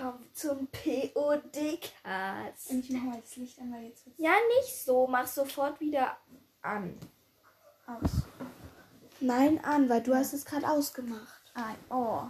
willkommen zum POD-Cast. Und ich mache mal das Licht an, weil jetzt wird's Ja, nicht so. Mach sofort wieder an. aus. Nein, an, weil du hast es gerade ausgemacht. Ah, oh.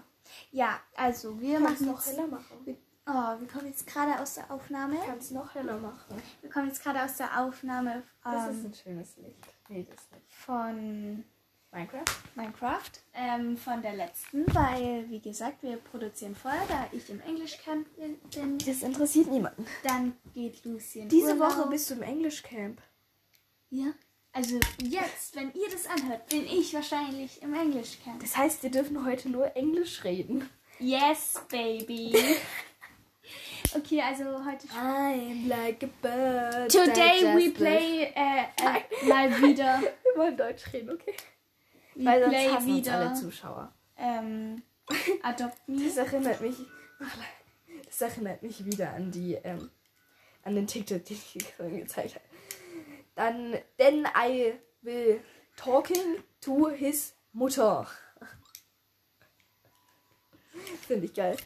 Ja, also wir Kannst machen noch jetzt, heller machen. Oh, wir kommen jetzt gerade aus der Aufnahme. Kannst noch heller machen. Wir kommen jetzt gerade aus der Aufnahme Das ist ähm, ein schönes Licht. Nee, das nicht. von Minecraft? Minecraft, ähm, von der letzten, weil, wie gesagt, wir produzieren vorher, da ich im Englischcamp bin. Das interessiert niemanden. Dann geht Lucy in Diese Urlaub. Woche bist du im Englischcamp. Ja. Also jetzt, wenn ihr das anhört, bin ich wahrscheinlich im Englischcamp. Das heißt, wir dürfen heute nur Englisch reden. Yes, baby. okay, also heute. I'm like a bird. Today we play äh, äh, mal wieder. Wir wollen Deutsch reden, okay? We Weil sonst play hassen uns alle wieder. Zuschauer. Ähm, Adopt Me. Das erinnert mich. Das erinnert mich wieder an die, ähm, an den TikTok, den ich vorhin gezeigt habe. Dann, then I will talking to his Mutter. Finde ich geil.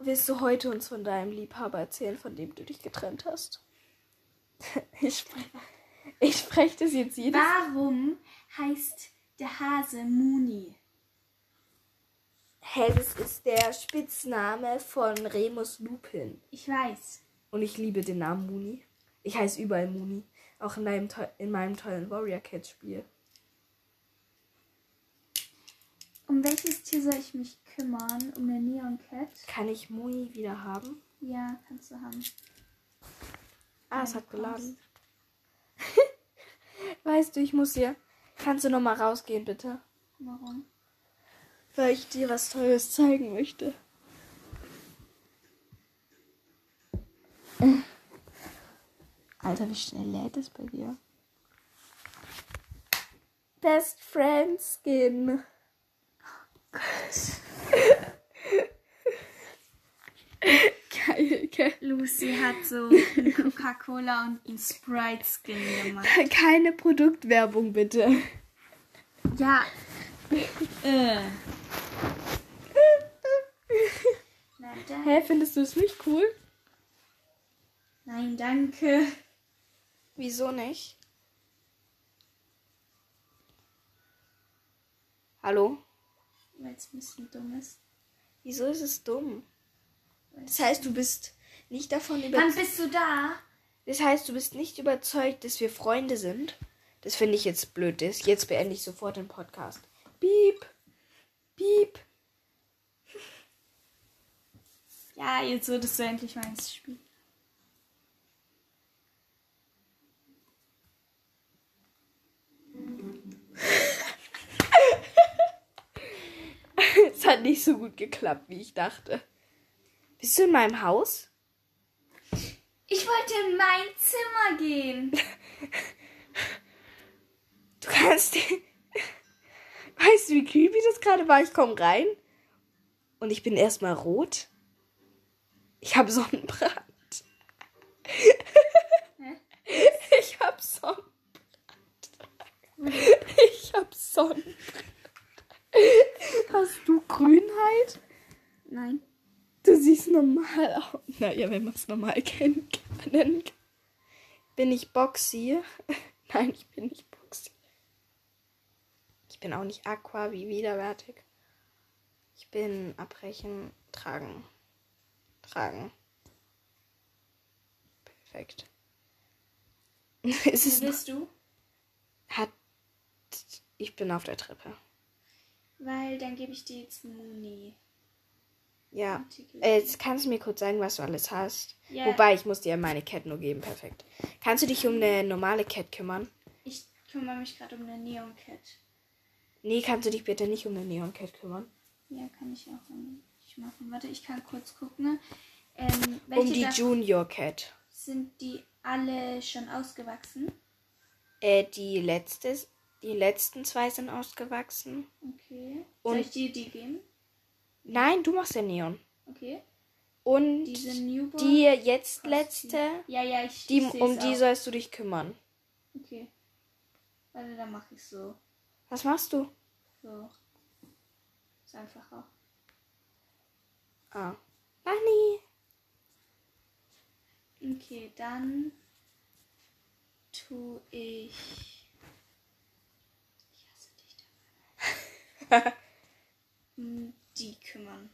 Willst du heute uns von deinem Liebhaber erzählen, von dem du dich getrennt hast? Ich, sprech, ich spreche das jetzt jedes Warum heißt der Hase Muni? Hä, das ist der Spitzname von Remus Lupin. Ich weiß. Und ich liebe den Namen Muni. Ich heiße überall Muni. Auch in meinem, in meinem tollen Warrior Cat Spiel. Um welches Tier soll ich mich kümmern? Um eine Neon Cat? Kann ich Muni wieder haben? Ja, kannst du haben. Ah, es hat geladen. weißt du, ich muss hier. Kannst du noch mal rausgehen, bitte? Warum? Weil ich dir was Tolles zeigen möchte. Alter, wie schnell lädt es bei dir? Best Friend Skin. Geil, gell? Lucy hat so Coca-Cola und ein Sprite-Skin gemacht. Keine Produktwerbung, bitte. Ja. äh. Hä, findest du es nicht cool? Nein, danke. Wieso nicht? Hallo? Weil es ein bisschen dumm ist. Wieso ist es dumm? Das heißt, du bist nicht davon Wann überzeugt. bist du da? Das heißt, du bist nicht überzeugt, dass wir Freunde sind. Das finde ich jetzt blöd. Das jetzt beende ich sofort den Podcast. Piep. Piep. Ja, jetzt würdest du endlich mal ins Spiel. Es hat nicht so gut geklappt, wie ich dachte. Bist du in meinem Haus? Ich wollte in mein Zimmer gehen. Du kannst. Weißt du, wie creepy das gerade war? Ich komme rein und ich bin erstmal rot. Ich habe Sonnenbrand. Hä? Ich habe Sonnenbrand. Ich habe Sonnenbrand. Hast du Grünheit? Nein. Du siehst normal aus. Naja, wenn man es normal kennen kann. Bin ich Boxy? Nein, ich bin nicht Boxy. Ich bin auch nicht Aqua wie widerwärtig. Ich bin abbrechen, tragen. Tragen. Perfekt. es ist Wo bist du? hat ich bin auf der Treppe. Weil dann gebe ich dir jetzt Muni. Ja. Äh, Jetzt kannst du mir kurz sagen, was du alles hast. Ja. Wobei, ich muss dir meine Cat nur geben. Perfekt. Kannst du dich um eine normale Cat kümmern? Ich kümmere mich gerade um eine Neon Cat. Nee, kannst du dich bitte nicht um eine Neon Cat kümmern? Ja, kann ich auch nicht machen. Warte, ich kann kurz gucken. Ähm, Um die Junior Cat. sind die alle schon ausgewachsen? Äh, die letzte, die letzten zwei sind ausgewachsen. Okay. Und- Soll ich dir die geben? Nein, du machst ja Neon. Okay. Und die jetzt letzte, Ja, ja, ich. die, ich um die auch. sollst du dich kümmern. Okay. Warte, dann mache ich so. Was machst du? So. Ist einfacher. Ah. Bunny. Okay, dann tue ich. Ich hasse dich dabei. die kümmern.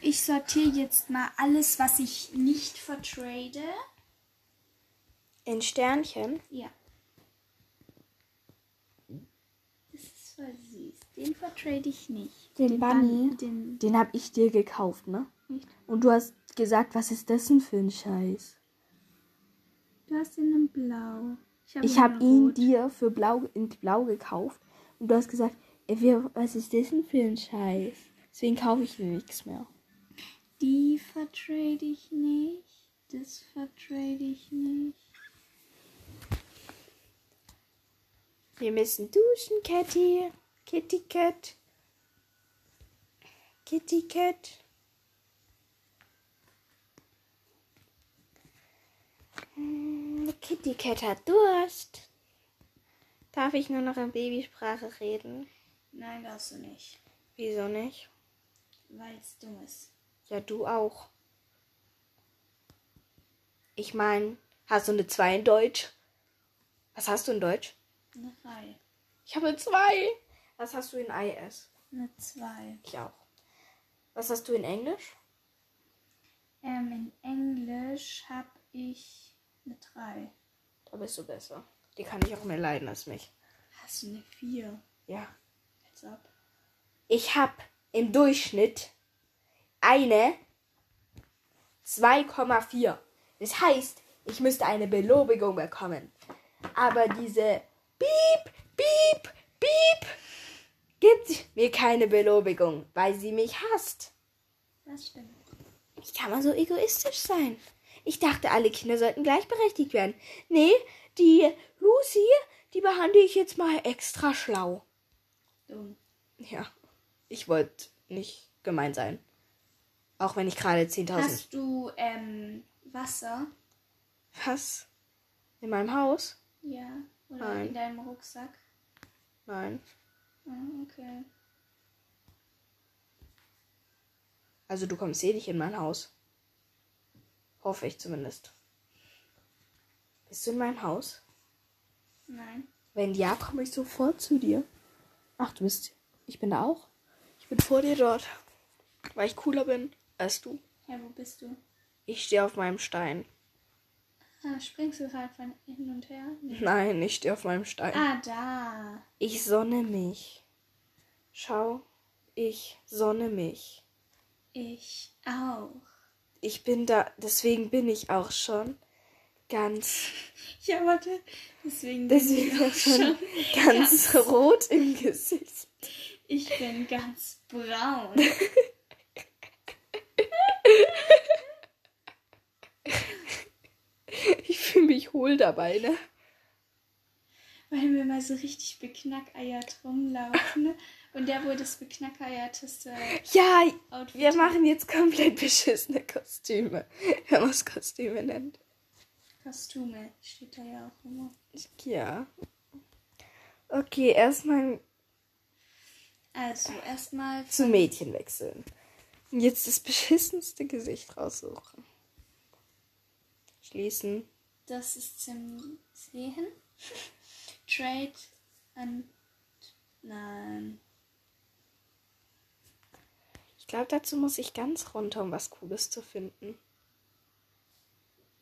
Ich sortiere jetzt mal alles, was ich nicht vertrade. In Sternchen. Ja. Das ist voll süß. Den vertrade ich nicht. Den Bunny? Den, Den hab ich dir gekauft, ne? Echt? Und du hast gesagt, was ist das denn für ein Scheiß? du hast den in blau. hab Ich ihn habe ihn rot. dir für blau in blau gekauft und du hast gesagt, ey, wir- was ist das denn für ein Scheiß? Deswegen kaufe ich dir nichts mehr. Die vertrade ich nicht. Das vertrade ich nicht. Wir müssen duschen, Kitty. Kitty Cat. Kitty Cat. Hm, Kitty Cat hat Durst. Darf ich nur noch in Babysprache reden? Nein, darfst du nicht. Wieso nicht? Weil es dumm ist. Ja, du auch. Ich meine, hast du eine 2 in Deutsch? Was hast du in Deutsch? Eine Reihe. Ich habe eine 2. Was hast du in IS? Eine 2. Ich auch. Was hast du in Englisch? Ähm, in Englisch habe ich eine 3. Da bist du besser. Die kann ich auch mehr leiden als mich. Hast du eine 4? Ja. Als ob. Ich habe im Durchschnitt eine 2,4. Das heißt, ich müsste eine Belobigung bekommen. Aber diese Piep, Piep, Piep gibt mir keine Belobigung, weil sie mich hasst. Das stimmt. Wie kann man so egoistisch sein? Ich dachte, alle Kinder sollten gleichberechtigt werden. Nee, die Lucy, die behandle ich jetzt mal extra schlau. Dumm. Ja, ich wollte nicht gemein sein. Auch wenn ich gerade 10.000. Hast du ähm, Wasser? Was? In meinem Haus? Ja. Oder Nein. in deinem Rucksack? Nein. Ah, okay. Also du kommst eh nicht in mein Haus. Hoffe ich zumindest. Bist du in meinem Haus? Nein. Wenn ja, komme ich sofort zu dir. Ach, du bist. Ich bin da auch. Ich bin vor dir dort. Weil ich cooler bin als du. Ja, wo bist du? Ich stehe auf meinem Stein. Ah, springst du gerade von hin und her? Nee. Nein, ich stehe auf meinem Stein. Ah, da. Ich sonne mich. Schau, ich sonne mich. Ich auch. Ich bin da, deswegen bin ich auch schon ganz, Ja, warte. Deswegen bin deswegen ich auch schon schon ganz rot im Gesicht. Ich bin ganz braun. Ich fühle mich hohl dabei, ne? Weil wir mal so richtig beknackeiert rumlaufen. ne? Und der wohl das beknackeierteste Ja, Outfit wir machen jetzt komplett beschissene Kostüme, wenn man es Kostüme nennt. Kostüme. Steht da ja auch immer. Ja. Okay, erstmal Also, erstmal zu Mädchen wechseln. Und jetzt das beschissenste Gesicht raussuchen. Schließen. Das ist zum Sehen. Trade and. Nein. Ich glaube, dazu muss ich ganz runter, um was Cooles zu finden.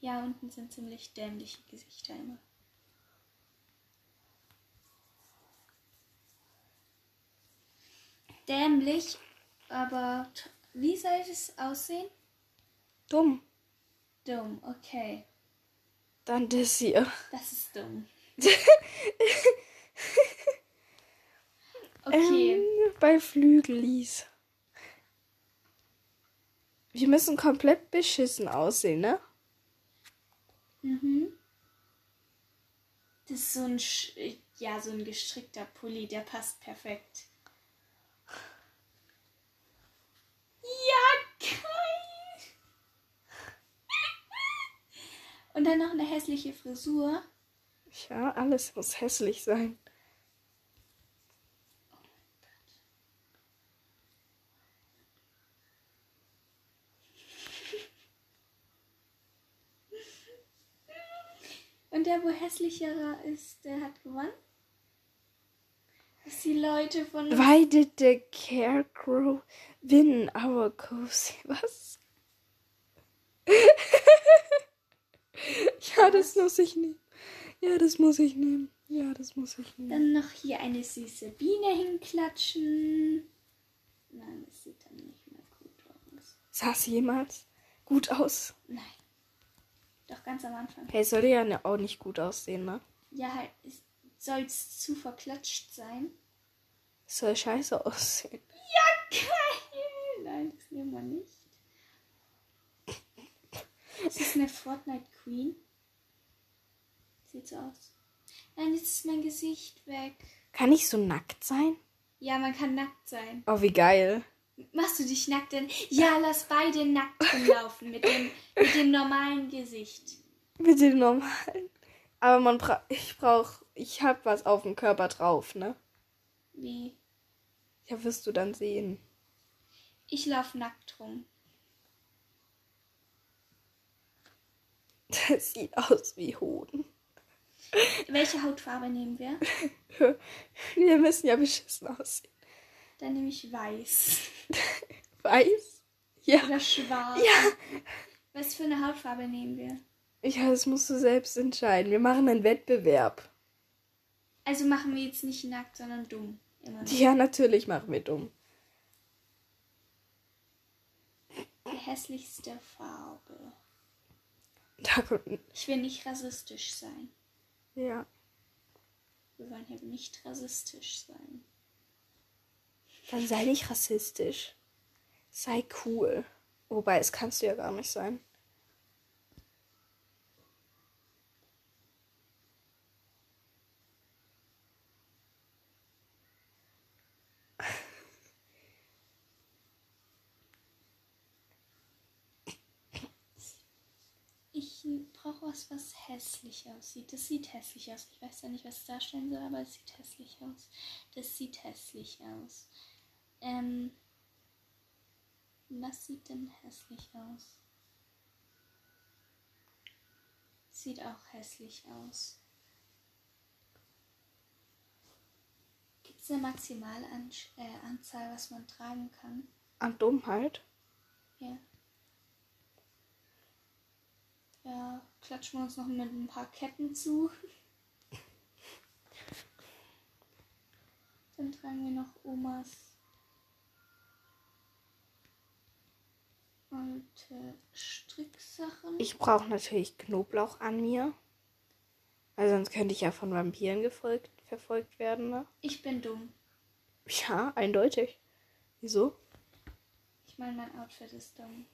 Ja, unten sind ziemlich dämliche Gesichter immer. Dämlich, aber wie soll es aussehen? Dumm. Dumm, okay. Dann das hier. Das ist dumm. okay. Ähm, bei Flügelis. Wir müssen komplett beschissen aussehen, ne? Mhm. Das ist so ein, Sch ja, so ein gestrickter Pulli, der passt perfekt. Ja, krass. Dann noch eine hässliche Frisur. Ja, alles muss hässlich sein. Und der, wo hässlicherer ist, der hat gewonnen. Dass die Leute von. Why did the Carecrow win our cozy? Was? ja, das muss ich nehmen. Ja, das muss ich nehmen. Ja, das muss ich nehmen. Dann noch hier eine süße Biene hinklatschen. Nein, das sieht dann nicht mehr gut aus. Sah es jemals gut aus? Nein. Doch ganz am Anfang. Hey, soll ja ne- auch nicht gut aussehen, ne? Ja, halt, soll es zu verklatscht sein? Soll scheiße aussehen. Ja, geil! Nein, das nehmen wir nicht. Das ist eine Fortnite Queen. Sieht so aus. Nein, jetzt ist mein Gesicht weg. Kann ich so nackt sein? Ja, man kann nackt sein. Oh, wie geil. Machst du dich nackt denn? Ja, lass beide nackt rumlaufen mit dem, mit dem normalen Gesicht. Mit dem normalen. Aber man bra ich brauch, ich hab was auf dem Körper drauf, ne? Wie? Ja, wirst du dann sehen. Ich lauf nackt rum. Das sieht aus wie Hoden. Welche Hautfarbe nehmen wir? Wir müssen ja beschissen aussehen. Dann nehme ich weiß. Weiß? Ja. Oder schwarz. Ja. Was für eine Hautfarbe nehmen wir? Ja, das musst du selbst entscheiden. Wir machen einen Wettbewerb. Also machen wir jetzt nicht nackt, sondern dumm. Immer. Ja, natürlich machen wir dumm. Die hässlichste Farbe. Ich will nicht rassistisch sein. ja. Wir wollen hier nicht rassistisch sein. Dann sei nicht rassistisch. Sei cool. Wobei, es kannst du ja gar nicht sein. Ich brauche was, was hässlich aussieht. Das sieht hässlich aus. Ich weiß ja nicht, was es darstellen soll, aber es sieht hässlich aus. Das sieht hässlich aus. Ähm, was sieht denn hässlich aus? Sieht auch hässlich aus. Gibt es eine maximale An äh, was man tragen kann? An Dummheit? Ja. Ja, klatschen wir uns noch mit ein paar Ketten zu. Dann tragen wir noch Omas alte Stricksachen. Ich brauche natürlich Knoblauch an mir. Weil sonst könnte ich ja von Vampiren gefolgt, verfolgt werden, ne? Ich bin dumm. Ja, eindeutig. Wieso? Ich meine, mein Outfit ist dumm.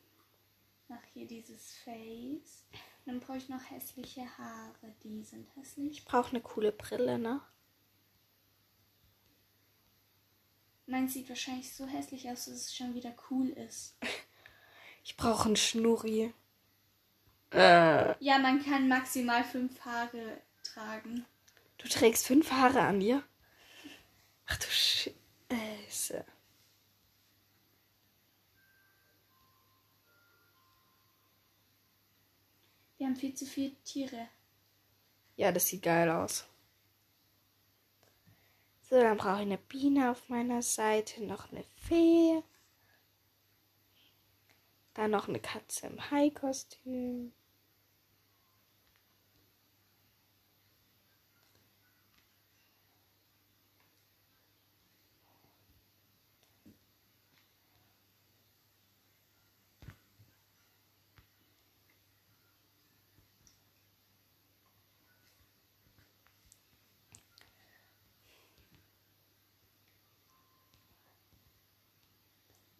Nach hier dieses Face. Dann brauche ich noch hässliche Haare. Die sind hässlich. Ich brauche eine coole Brille, ne? Meins sieht wahrscheinlich so hässlich aus, dass es schon wieder cool ist. Ich brauche einen Schnurri. Äh. Ja, man kann maximal fünf Haare tragen. Du trägst fünf Haare an dir? Ach du Scheiße. Wir haben viel zu viele Tiere. Ja, das sieht geil aus. So, dann brauche ich eine Biene auf meiner Seite, noch eine Fee. Dann noch eine Katze im Hai-Kostüm.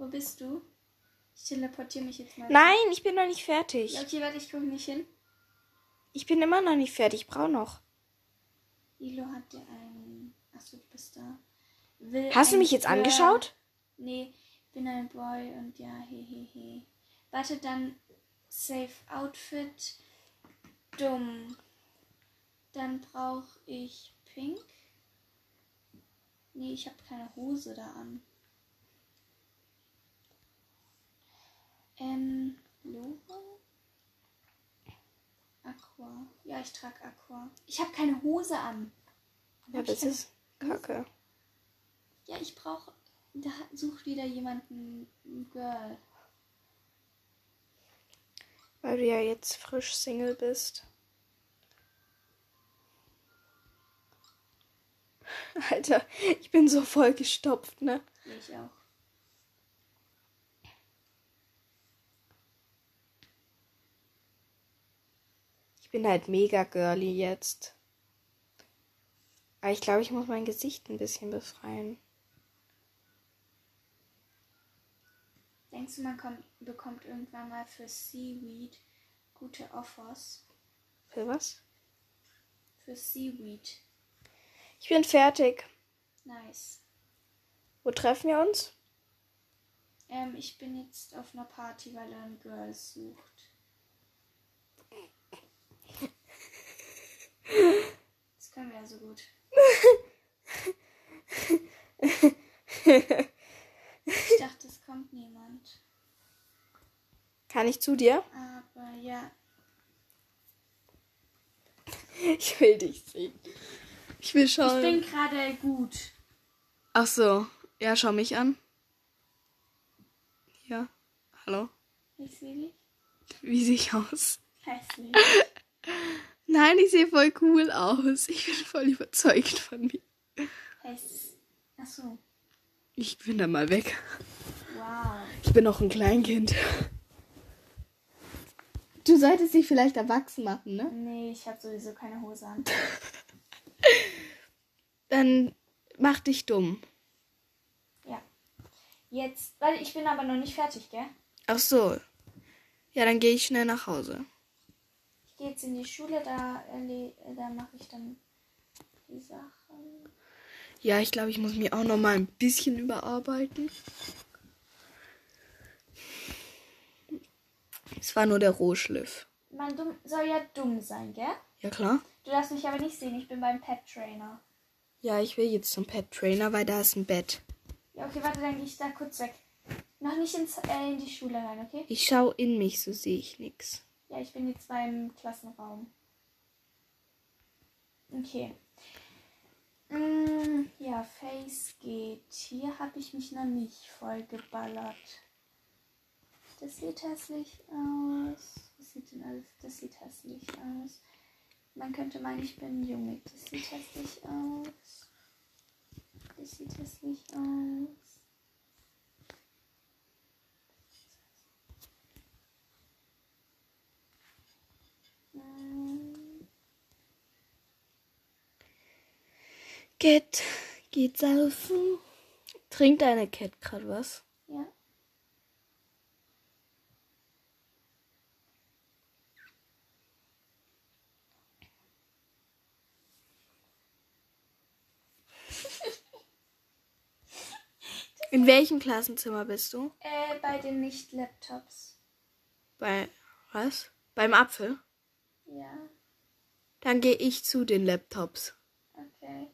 Wo bist du? Ich teleportiere mich jetzt mal. Nein, ich bin noch nicht fertig. Ja, okay, warte, ich gucke nicht hin. Ich bin immer noch nicht fertig. Ich brauche noch. Ilo hat dir einen. Achso, du bist da. Will Hast du mich jetzt Girl- angeschaut? Nee, bin ein Boy und ja, hehehe. Warte, dann Safe Outfit. dumm. Dann brauche ich pink. Nee, ich habe keine Hose da an. Ähm, Logo? Aqua. Ja, ich trage Aqua. Ich habe keine Hose an. Ja, Hab das ist kacke. Ja, ich brauche. Da sucht wieder jemanden. Girl. Weil du ja jetzt frisch Single bist. Alter, ich bin so voll gestopft, ne? Ich auch. Bin halt mega girly jetzt. Aber ich glaube, ich muss mein Gesicht ein bisschen befreien. Denkst du, man kommt, bekommt irgendwann mal für Seaweed gute Offers? Für was? Für Seaweed. Ich bin fertig. Nice. Wo treffen wir uns? Ähm, ich bin jetzt auf einer Party, weil er ein Girl sucht. Das können wir ja so gut. Ich dachte, es kommt niemand. Kann ich zu dir? Aber ja, Ich will dich sehen. Ich will ich schauen. bin gerade gut. Ach so. Ja, schau mich an. Ja. Hallo. Ich sehe dich. Wie sehe ich aus? Hässlich. Nein, ich sehe voll cool aus. Ich bin voll überzeugt von mir. Häss. Achso. Ich bin da mal weg. Wow. Ich bin noch ein Kleinkind. Du solltest dich vielleicht erwachsen machen, ne? Nee, ich habe sowieso keine Hose an. Dann mach dich dumm. Ja. Jetzt, weil ich bin aber noch nicht fertig, gell? Ach so. Ja, dann gehe ich schnell nach Hause. Gehe jetzt in die Schule, da, da mache ich dann die Sachen. Ja, ich glaube, ich muss mich auch noch mal ein bisschen überarbeiten. Es war nur der Rohschliff. Man dumm, soll ja dumm sein, gell? Ja, klar. Du darfst mich aber nicht sehen, ich bin beim Pet Trainer. Ja, ich will jetzt zum Pet Trainer, weil da ist ein Bett. Ja, okay, warte, dann gehe ich da kurz weg. Noch nicht ins, äh, in die Schule rein, okay? Ich schau in mich, so sehe ich nichts. Ja, ich bin jetzt beim Klassenraum. Okay. Mm, ja, Face geht. Hier habe ich mich noch nicht voll geballert. Das sieht hässlich aus. Was sieht denn alles? Das sieht hässlich aus. Man könnte meinen, ich bin Junge. Das sieht hässlich aus. Das sieht hässlich aus. Mm. Cat, geht saufen. Trinkt deine Cat gerade was? Ja. In welchem Klassenzimmer bist du? Äh, bei den Nicht-Laptops. Bei was? Beim Apfel? Ja, Dann gehe ich zu den Laptops. okay.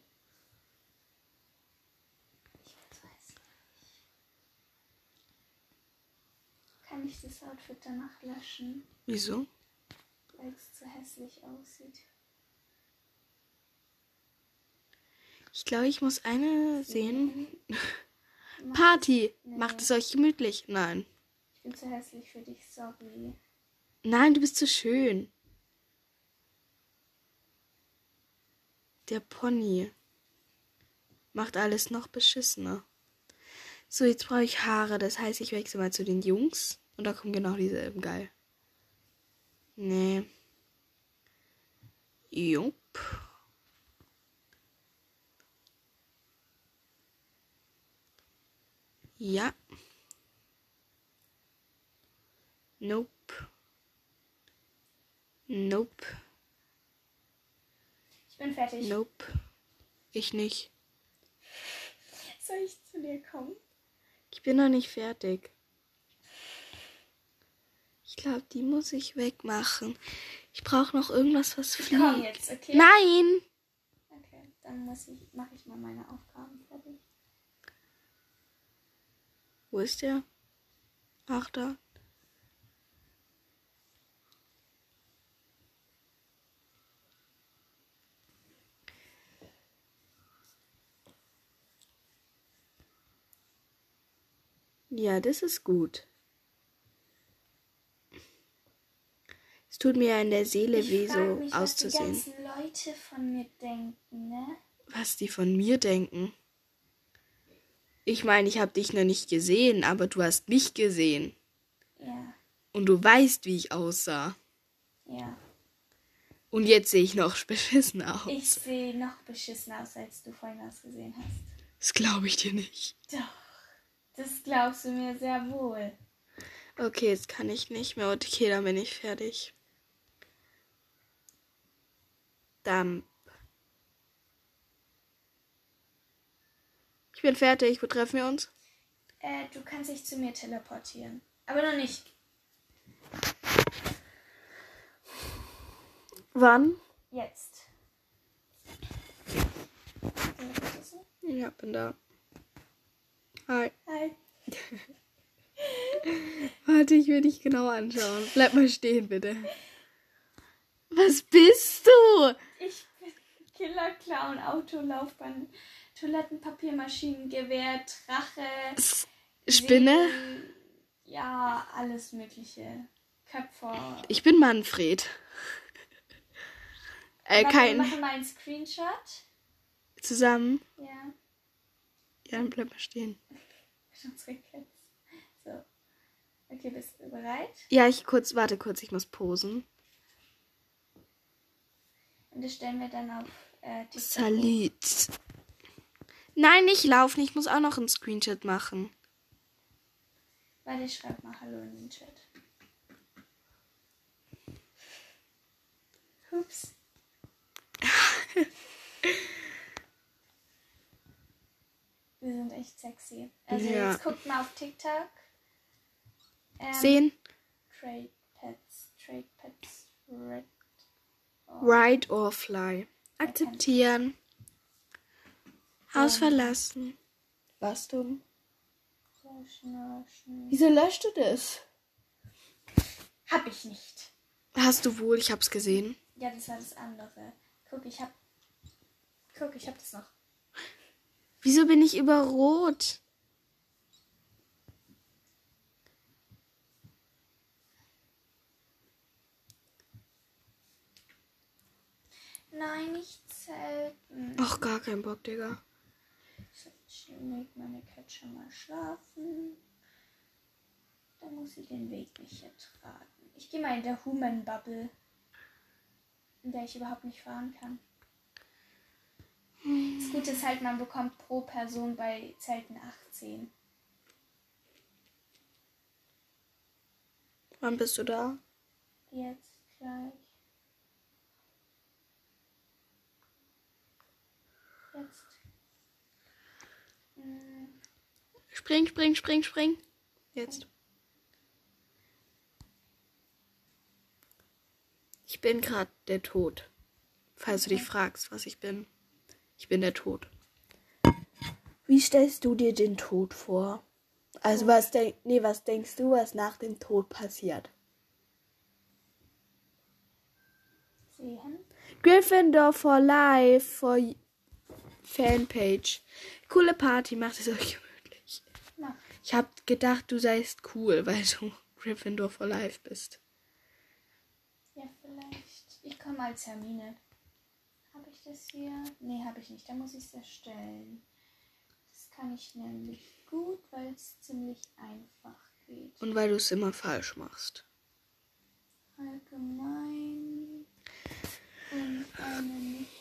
Ich bin so hässlich. Kann ich das Outfit danach löschen, Wieso? weil es zu hässlich aussieht? Ich glaube, ich muss eine sehen. Mach- Party. Nee. Macht es euch gemütlich? Nein. Ich bin zu hässlich für dich, sorry. Nein, du bist zu schön. Der Pony macht alles noch beschissener. So, jetzt brauche ich Haare. Das heißt, ich wechsle mal zu den Jungs. Und da kommen genau dieselben. Geil. Nee. Jupp. Ja. Nope. Nope. Ich bin fertig. Nope. Ich nicht. Soll ich zu dir kommen? Ich bin noch nicht fertig. Ich glaube, die muss ich wegmachen. Ich brauche noch irgendwas, was fliegt. Komm jetzt, okay? Nein! Okay, dann muss ich, mache ich mal meine Aufgaben fertig. Wo ist der? Ach, da. Ja, das ist gut. Es tut mir in der Seele Ich weh, so mich, auszusehen. Was die ganzen Leute von mir denken, ne? Was die von mir denken. Ich meine, ich habe dich noch nicht gesehen, aber du hast mich gesehen. Ja, Und du weißt, wie ich aussah. ja. Und jetzt sehe ich noch beschissen aus. Ich sehe noch beschissen aus, als du vorhin ausgesehen hast. Das glaube ich dir nicht. Doch, das glaubst du mir sehr wohl. Okay, jetzt kann ich nicht mehr. Okay, dann bin ich fertig. Dump. Ich bin fertig. Wo treffen wir uns? Äh, du kannst dich zu mir teleportieren. Aber noch nicht. Wann? Jetzt. Ja, bin da. Hi. Hi. Warte, ich will dich genau anschauen. Bleib mal stehen, bitte. Was bist du? Ich bin Killer, Clown, Autolaufbahn, Toilettenpapier, Maschinengewehr, Drache. Spinne? Segel, Ja, alles Mögliche. Köpfer. Ich bin Manfred. Äh, Warte, wir kein. machen mal einen Screenshot. Zusammen. Ja, Ja, dann bleib mal stehen. So. Okay, bist du bereit? Ja, ich kurz, warte kurz, ich muss posen. Und das stellen wir dann auf äh, TikTok. Salut. Nein, nicht laufen, ich muss auch noch einen Screenshot machen. Warte, ich schreib mal Hallo in den Chat. Ups. Wir sind echt sexy. Also Ja. jetzt guckt mal auf TikTok. Ähm, Sehen? Trade Pets. Trade Pets. Red. Ride or fly. Akzeptieren. Haus verlassen. Was dumm? Wieso löscht du das? Hab ich nicht. Hast du wohl, ich hab's gesehen. Ja, das war das andere. Guck, ich hab. Guck, ich hab das noch. Wieso bin ich über Rot? Nein, nicht selten. Ach, gar kein Bock, Digga. Ich leg meine schon mal schlafen. Dann muss sie den Weg nicht ertragen. Ich gehe mal in der Human Bubble, in der ich überhaupt nicht fahren kann. Das Gute ist halt, man bekommt pro Person bei Zelten 18. Wann bist du da? Jetzt gleich. Jetzt. Hm, Spring, spring, spring, spring. Jetzt. Ich bin gerade der Tod. Falls du dich fragst, was ich bin. Ich bin der Tod. Wie stellst du dir den Tod vor? Also was denk nee, was denkst du, was nach dem Tod passiert? sehen. Gryffindor for Life for Fanpage. Coole Party, macht es euch gemütlich. Na, Ich hab gedacht, du seist cool, weil du Gryffindor for Life bist. ja, vielleicht. Ich komme als Hermine. Habe ich das hier? Nee, habe ich nicht. Da muss ich es erstellen. Das kann ich nämlich gut, weil es ziemlich einfach geht. Und weil du es immer falsch machst. Allgemein und eine nicht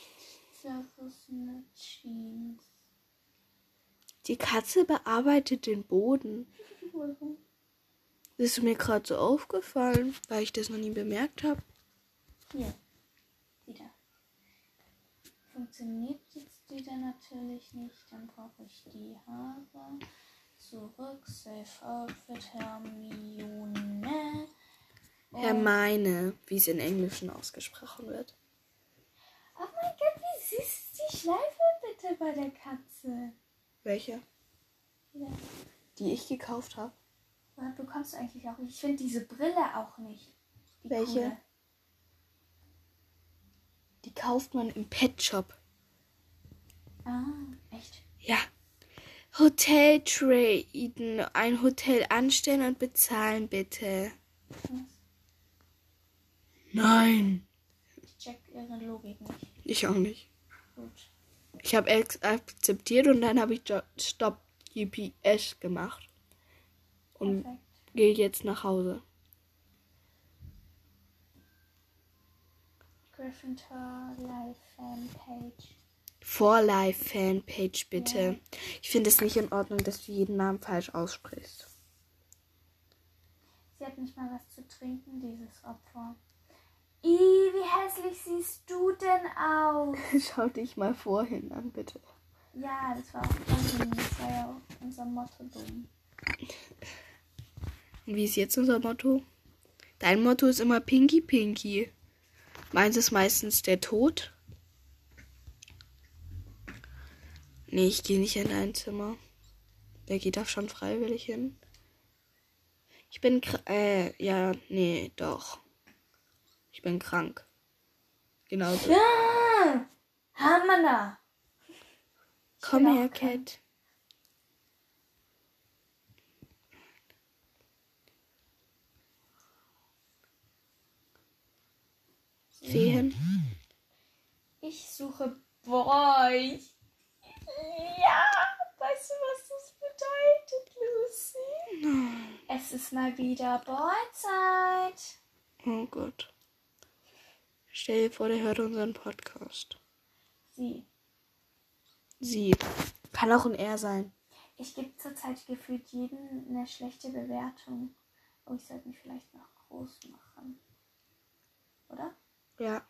zerrissene Jeans. Die Katze bearbeitet den Boden. Warum? Das ist mir gerade so aufgefallen, weil ich das noch nie bemerkt habe. Hier. Wieder. Funktioniert jetzt wieder natürlich nicht. Dann brauche ich die Haare. Zurück. Safe Outfit Hermione. Hermine, wie es in Englischen ausgesprochen wird. Oh mein Gott, ist die Schleife bitte bei der Katze? Welche? Ja. Die ich gekauft habe. Woher bekommst du eigentlich auch? Ich finde diese Brille auch nicht. Die Welche? coole. Die kauft man im Pet Shop. Ah, echt? Ja. Hotel traden. Ein Hotel anstellen und bezahlen, bitte. Was? Nein. Ich check ihre Logik nicht. Ich auch nicht. Gut. Ich habe akzeptiert und dann habe ich Stop GPS gemacht. Und gehe jetzt nach Hause. Gryffindor Live Fanpage. For Life Fanpage, bitte. Ich finde es nicht in Ordnung, dass du jeden Namen falsch aussprichst. Sie hat nicht mal was zu trinken, dieses Opfer. Ih, wie hässlich siehst du denn aus? Schau dich mal vorhin an, bitte. Ja, das war auch. Das war ja unser Motto dumm. Und wie ist jetzt unser Motto? Dein Motto ist immer Pinky Pinky. Meins ist meistens der Tod. Nee, ich gehe nicht in dein Zimmer. Der geht da schon freiwillig hin. Ich bin äh, ja, nee, doch. Ich bin krank. Genau so. Ja! Hammer! Komm her. Cat. Feen. Ich suche Boy. Ja! Weißt du, was das bedeutet, Lucy? Es ist mal wieder Boyzeit. Oh Gott. Stell dir vor, der hört unseren Podcast. Sie. Sie. Kann auch ein Er sein. Ich gebe zurzeit gefühlt jedem eine schlechte Bewertung. Oh, ich sollte mich vielleicht noch groß machen. Oder? Ja.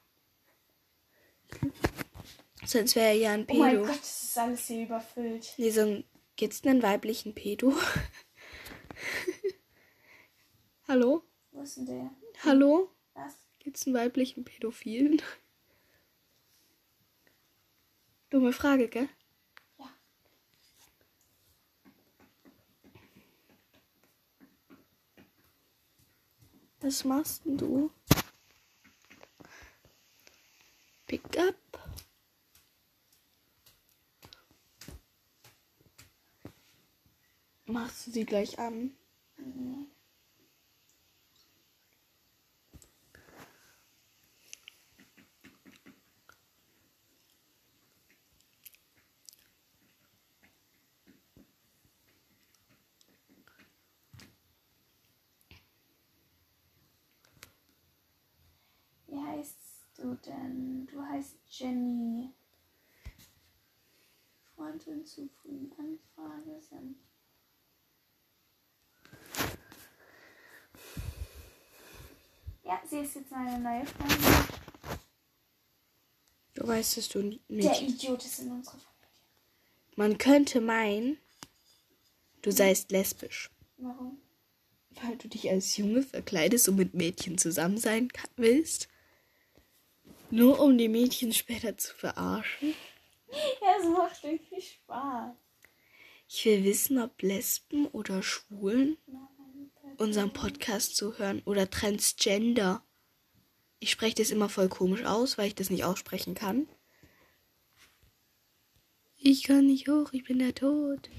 Sonst wäre er ja ein Oh mein Pedo. Gott, das ist alles hier überfüllt. nee, so ein. Gibt's einen weiblichen Pedo? Hallo? Wo ist denn der? Hallo? Was? Gibt's einen weiblichen Pädophilen? Dumme Frage, gell? Ja. Was machst denn du? Pick up. Machst du sie gleich an? Nee. Wie heißt du denn? Du heißt Jenny. Freund hinzufügen. Anfrage sind. Ja, sie ist jetzt meine neue Freundin. Du weißt, dass du Der nicht. Idiot ist in unserer Familie. Man könnte meinen, du seist lesbisch. Warum? Weil du dich als Junge verkleidest und mit Mädchen zusammen sein willst. Nur um die Mädchen später zu verarschen. Ja, es macht irgendwie Spaß. Ich will wissen, ob Lesben oder Schwulen unseren Podcast zuhören oder Transgender. Ich spreche das immer voll komisch aus, weil ich das nicht aussprechen kann. Ich kann nicht hoch, ich bin der Tod.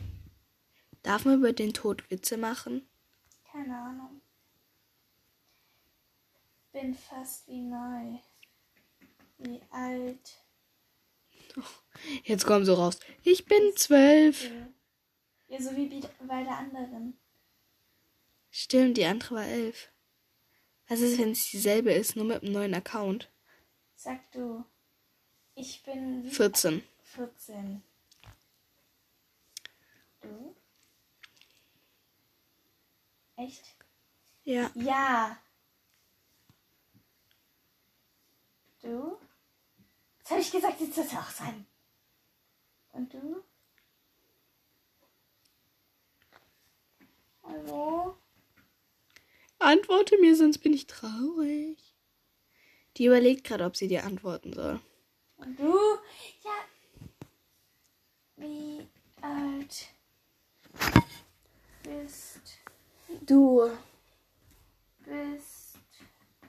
Darf man über den Tod Witze machen? Keine Ahnung. Bin fast wie neu. Wie alt. Jetzt kommen so raus. Ich bin zwölf. Ja, so wie bei der anderen. Stimmt, die andere war elf. Was ist, wenn es dieselbe ist, nur mit einem neuen Account? Sag du. Ich bin wie 14. 14. Du? Echt? Ja. Ja. Du? Jetzt habe ich gesagt, jetzt soll es auch sein. Und du? Hallo? Antworte mir, sonst bin ich traurig. Die überlegt gerade, ob sie dir antworten soll. Und du? Ja. Wie alt bist Du. bist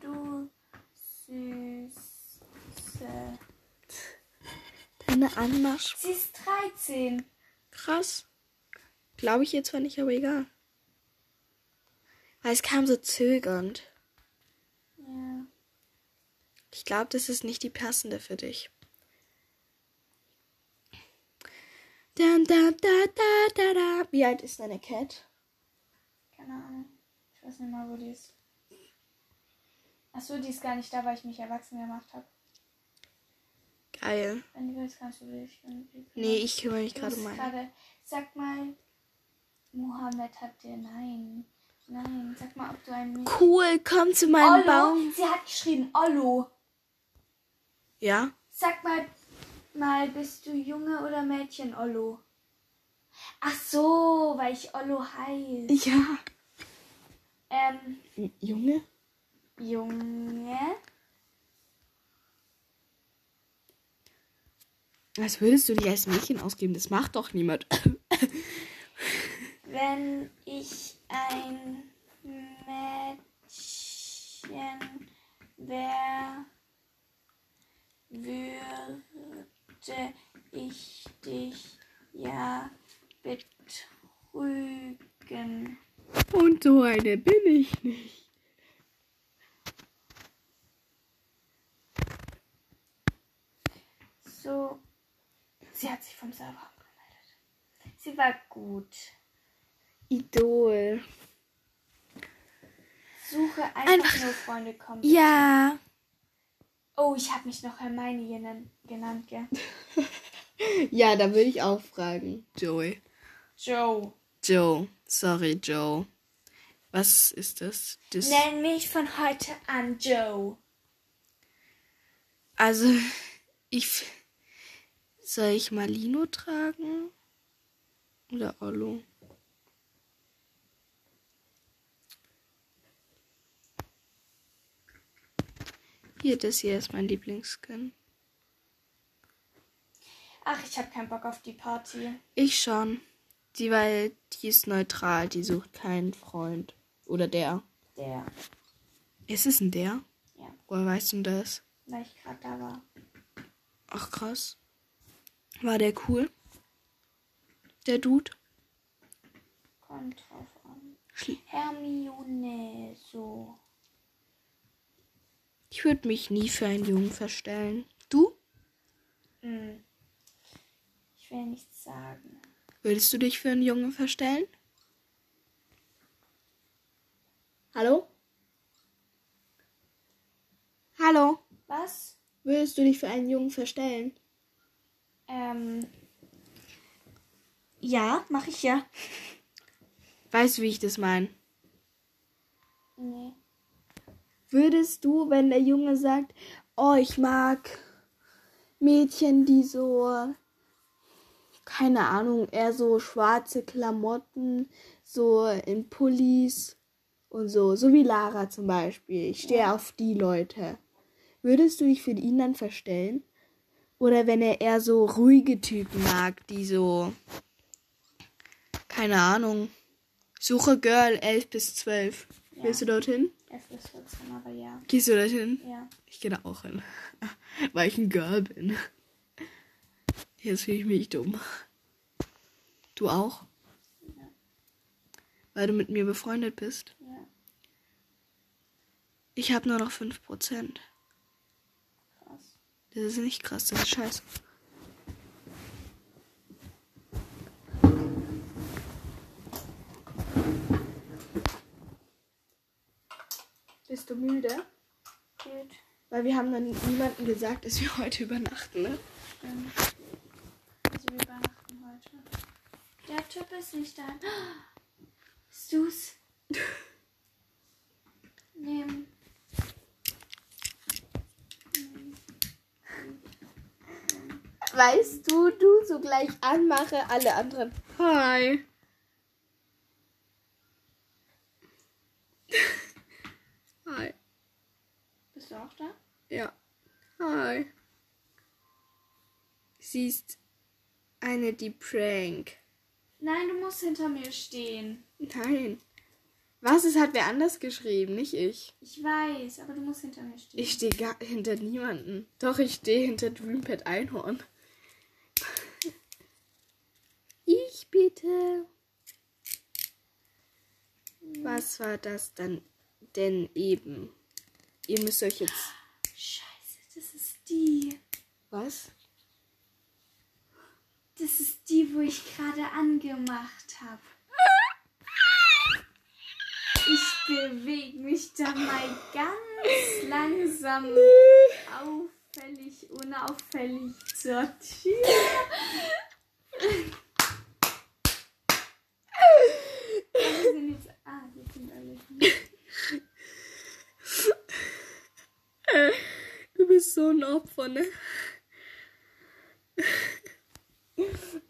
du süße? Deine Anmachsprache. Sie ist 13. Krass. Glaube ich jetzt zwar nicht, aber egal. Weil es kam so zögernd. Ja. Ich glaube, das ist nicht die passende für dich. Da, da, da. Wie alt ist deine Cat? Keine Ahnung. Ich weiß nicht mal, wo die ist. Achso, die ist gar nicht da, weil ich mich erwachsen gemacht habe. Geil. Wenn du willst, kannst du dich. Nee, ich kümmere mich gerade meine. gerade. Sag mal, Mohammed hat dir. Nein. Nein. Sag mal, ob du ein Mädchen. Cool, komm zu meinem Ollo. Baum. Sie hat geschrieben, Ollo. Ja? Sag mal, mal, bist du Junge oder Mädchen, Ollo? Ach so, weil ich Ollo heiß. Ja. Ähm, Junge? Junge? Als würdest du dich als Mädchen ausgeben. Das macht doch niemand. Wenn ich ein Mädchen wäre, würde ich dich ja betrügen. Und so eine bin ich nicht. So, sie hat sich vom Server abgemeldet. Sie war gut. Idol. Suche einfach, Einfach- nur Freunde kommen. Ja. Oh, ich habe mich noch Hermione genannt, genannt gell? Ja, da würde ich auch fragen. Joey. Joe. Joe. Sorry, Joe. Was ist das? das Nenn mich von heute an Joe. also, ich. Soll ich Malino tragen? Oder Ollo? Hier, das hier ist mein Lieblingsskin. Ach, ich habe keinen Bock auf die Party. Ich schon. Die, weil die ist neutral, die sucht keinen Freund. Oder der. Der, Ist es ein der? Ja. Woher weißt du das? weil ich gerade da war. Ach krass. War der cool? Der Dude? Kommt drauf an. Hermione, so. Ich würde mich nie für einen Jungen verstellen. Du? Hm. Ich will nichts sagen. Würdest du dich für einen Jungen verstellen? Hallo? Hallo? Was? Würdest du dich für einen Jungen verstellen? Ähm. Ja, mache ich ja. Weißt du, wie ich das meine? Nee. Würdest du, wenn der Junge sagt, oh, ich mag Mädchen, die so, keine Ahnung, eher so schwarze Klamotten, so in Pullis und so, so wie Lara zum Beispiel. Ich stehe auf die Leute. Würdest du dich für ihn dann verstellen? Oder wenn er eher so ruhige Typen mag, die so, keine Ahnung, suche Girl 11 bis 12. Ja. Willst du dorthin? F bis 14, aber ja. Gehst du dorthin? Ja. Ich gehe da auch hin. Weil ich ein Girl bin. Jetzt fühle ich mich dumm. Du auch? Weil du mit mir befreundet bist. Ja. Ich habe nur noch 5%. Krass. Das ist nicht krass, das ist scheiße. Bist du müde? Gut. Weil wir haben dann niemandem gesagt, dass wir heute übernachten, ne? Stimmt. Also wir übernachten heute. Der Typ ist nicht da. Du's? Nehmen. Weißt du, du so gleich anmache, alle anderen. Hi. auch da? Ja. Hi. Sie ist eine, die prank. Nein, du musst hinter mir stehen. Nein. Was? Es hat wer anders geschrieben, nicht ich. Ich weiß, aber du musst hinter mir stehen. Ich stehe gar hinter niemanden. Doch, ich stehe hinter Dreampad Einhorn. Ich bitte. Was war das dann denn eben? Ihr müsst euch jetzt. Scheiße, das ist die. Was? Das ist die, wo ich gerade angemacht habe. Ich bewege mich da mal ganz langsam, auffällig, unauffällig zur Tür. Wir sind jetzt, ah, hier sind alle. Du bist so ein Opfer, ne?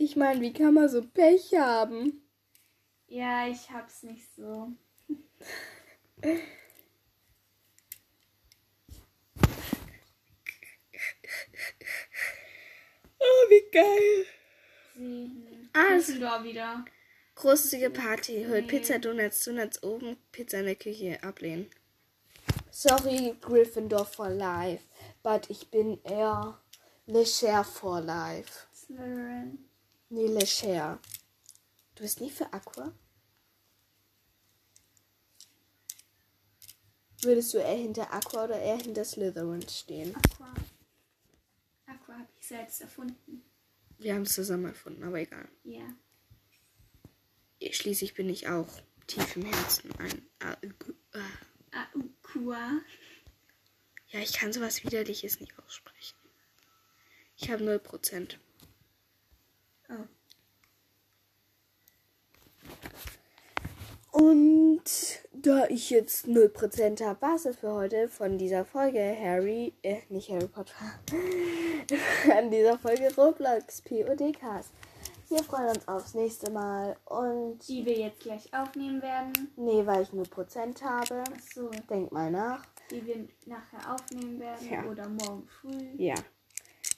Ich meine, wie kann man so Pech haben? Ja, ich hab's nicht so. Oh, wie geil. Sieben. Ah, Düsseldorf wieder. Großzügige Party. Holt Nee. Pizza, Donuts, Donuts oben, Pizza in der Küche. Ablehnen. Sorry, Gryffindor for life. But ich bin eher Lecher for life. Slytherin. Nee, Lecher. Du bist nie für Aqua? Würdest du eher hinter Aqua oder eher hinter Slytherin stehen? Aqua. Aqua habe ich selbst erfunden. Wir haben es zusammen erfunden, aber egal. Ja. Schließlich bin ich auch tief im Herzen ein. Aqua. Ja, ich kann sowas Widerliches nicht aussprechen. Ich habe 0%. Oh. Und da ich jetzt 0% habe, war es das für heute von dieser Folge Harry, äh, nicht Harry Potter, an dieser Folge Roblox PODcast. Wir freuen uns aufs nächste Mal und Die wir jetzt gleich aufnehmen werden. nee, weil ich 0% habe, Achso. denk mal nach. Die wir nachher aufnehmen werden. Ja. Oder morgen früh. Ja.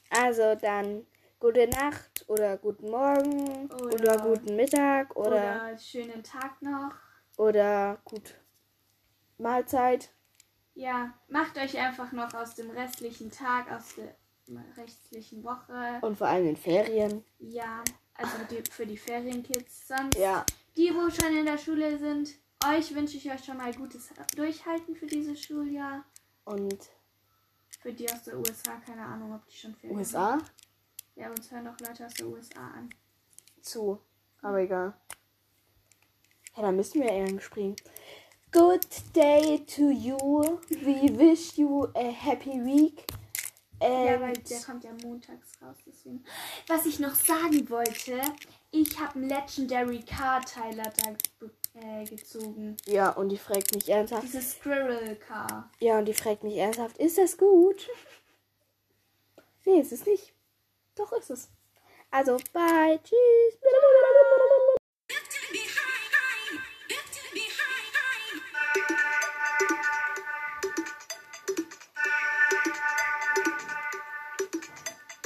Also dann gute Nacht oder guten Morgen oder, Oder- guten Mittag oder, Oder schönen Tag noch. oder gut Mahlzeit. Ja, macht euch einfach noch aus dem restlichen Tag, aus der restlichen Woche. Und vor allem in Ferien. Ja, also die, für die Ferienkids. Sonst Ja. die, wo schon in der Schule sind, euch wünsche ich euch schon mal gutes Durchhalten für dieses Schuljahr. Und Für die aus der USA, keine Ahnung, ob die schon Ferien USA haben. Ja, uns hören doch Leute aus der USA an. zu. Aber egal. Ja, dann müssen wir Englisch springen. Good day to you. We wish you a happy week. Ja, weil der kommt ja montags raus, deswegen. Was ich noch sagen wollte, ich habe einen Legendary Car Tyler da äh, gezogen. ja, und die fragt mich ernsthaft. Dieses Squirrel Car. Ja, und die fragt mich ernsthaft, ist das gut? Nee, ist es nicht. Doch ist es. Also, bye, tschüss.